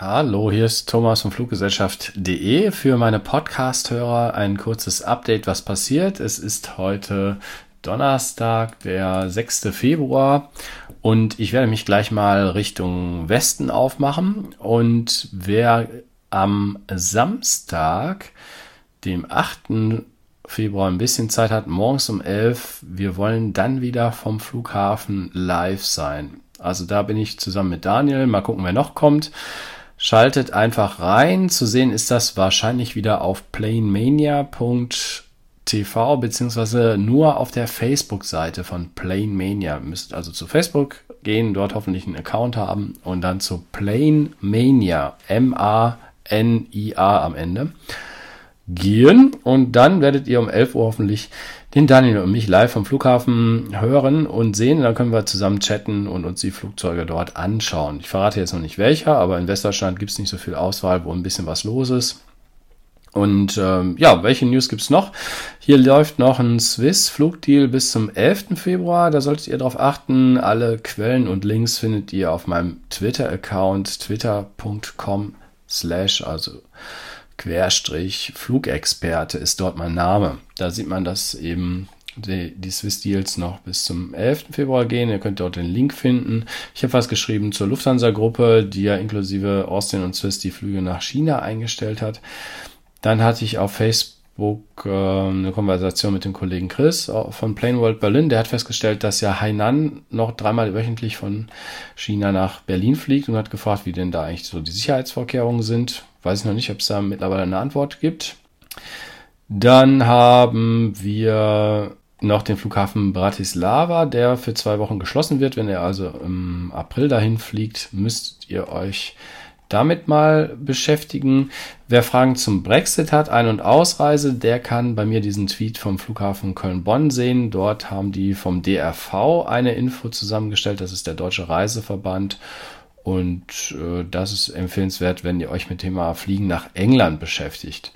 Hallo, hier ist Thomas von Fluggesellschaft.de. Für meine Podcast-Hörer ein kurzes Update, was passiert. Es ist heute Donnerstag, der 6. Februar und ich werde mich gleich mal Richtung Westen aufmachen und wer am Samstag, dem 8. Februar ein bisschen Zeit hat, morgens um 11, wir wollen dann wieder vom Flughafen live sein. Also da bin ich zusammen mit Daniel. Mal gucken, wer noch kommt. Schaltet einfach rein. Zu sehen ist das wahrscheinlich wieder auf planemania.tv beziehungsweise nur auf der Facebook-Seite von Planemania. Ihr müsst also zu Facebook gehen, dort hoffentlich einen Account haben und dann zu Planemania, M-A-N-I-A am Ende gehen und dann werdet ihr um 11 Uhr hoffentlich den Daniel und mich live vom Flughafen hören und sehen. Dann können wir zusammen chatten und uns die Flugzeuge dort anschauen. Ich verrate jetzt noch nicht welcher, aber in Westdeutschland gibt es nicht so viel Auswahl, wo ein bisschen was los ist. Und ähm, ja, welche News gibt's noch? Hier läuft noch ein Swiss-Flugdeal bis zum 11. Februar. Da solltet ihr darauf achten. Alle Quellen und Links findet ihr auf meinem Twitter-Account twitter.com slash, also Querstrich Flugexperte ist dort mein Name. Da sieht man, dass eben die, die Swiss Deals noch bis zum 11. Februar gehen. Ihr könnt dort den Link finden. Ich habe was geschrieben zur Lufthansa-Gruppe, die ja inklusive Austin und Swiss die Flüge nach China eingestellt hat. Dann hatte ich auf Facebook äh, eine Konversation mit dem Kollegen Chris von Plane World Berlin. Der hat festgestellt, dass ja Hainan noch dreimal wöchentlich von China nach Berlin fliegt und hat gefragt, wie denn da eigentlich so die Sicherheitsvorkehrungen sind. Weiß ich noch nicht, ob es da mittlerweile eine Antwort gibt. Dann haben wir noch den Flughafen Bratislava, der für zwei Wochen geschlossen wird. Wenn er also im April dahin fliegt, müsst ihr euch damit mal beschäftigen. Wer Fragen zum Brexit hat, Ein- und Ausreise, der kann bei mir diesen Tweet vom Flughafen Köln-Bonn sehen. Dort haben die vom DRV eine Info zusammengestellt. Das ist der Deutsche Reiseverband. Und äh, das ist empfehlenswert, wenn ihr euch mit dem Thema Fliegen nach England beschäftigt.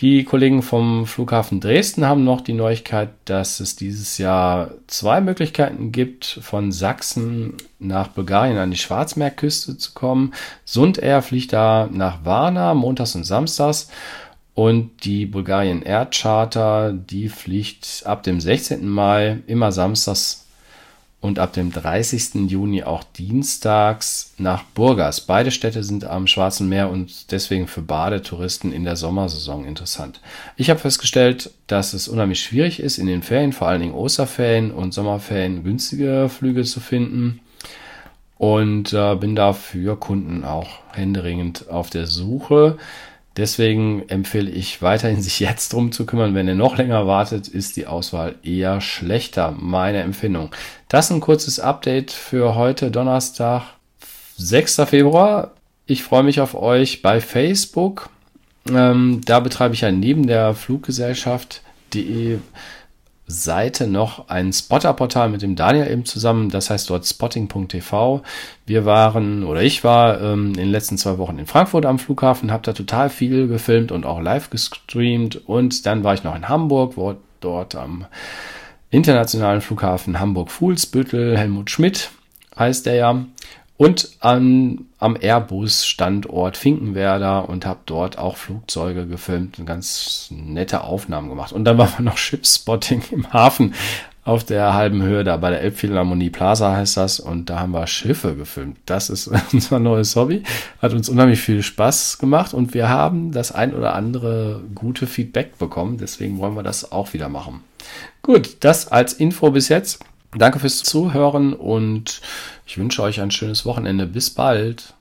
Die Kollegen vom Flughafen Dresden haben noch die Neuigkeit, dass es dieses Jahr zwei Möglichkeiten gibt, von Sachsen nach Bulgarien an die Schwarzmeerküste zu kommen. Sund Air fliegt da nach Varna montags und samstags. Und die Bulgarien Air Charter, die fliegt ab dem 16. Mai immer samstags und ab dem 30. Juni auch dienstags nach Burgas. Beide Städte sind am Schwarzen Meer und deswegen für Badetouristen in der Sommersaison interessant. Ich habe festgestellt, dass es unheimlich schwierig ist, in den Ferien, vor allen Dingen Osterferien und Sommerferien, günstige Flüge zu finden. Und äh, bin da für Kunden auch händeringend auf der Suche. Deswegen empfehle ich weiterhin, sich jetzt drum zu kümmern. Wenn ihr noch länger wartet, ist die Auswahl eher schlechter, meine Empfindung. Das ein kurzes Update für heute, Donnerstag, 6. Februar. Ich freue mich auf euch bei Facebook. Ähm, da betreibe ich ja neben der Fluggesellschaft.de Seite noch ein Spotter-Portal mit dem Daniel eben zusammen. Das heißt dort spotting.tv. Wir waren oder ich war ähm, in den letzten zwei Wochen in Frankfurt am Flughafen, habe da total viel gefilmt und auch live gestreamt. Und dann war ich noch in Hamburg, wo dort am internationalen Flughafen Hamburg-Fuhlsbüttel, Helmut Schmidt heißt der ja, und an, am Airbus-Standort Finkenwerder und habe dort auch Flugzeuge gefilmt und ganz nette Aufnahmen gemacht. Und dann war noch Shipspotting im Hafen auf der halben Höhe da bei der Elbphilharmonie Plaza heißt das und da haben wir Schiffe gefilmt. Das ist unser neues Hobby, hat uns unheimlich viel Spaß gemacht und wir haben das ein oder andere gute Feedback bekommen, deswegen wollen wir das auch wieder machen. Gut, das als Info bis jetzt. Danke fürs Zuhören und ich wünsche euch ein schönes Wochenende. Bis bald.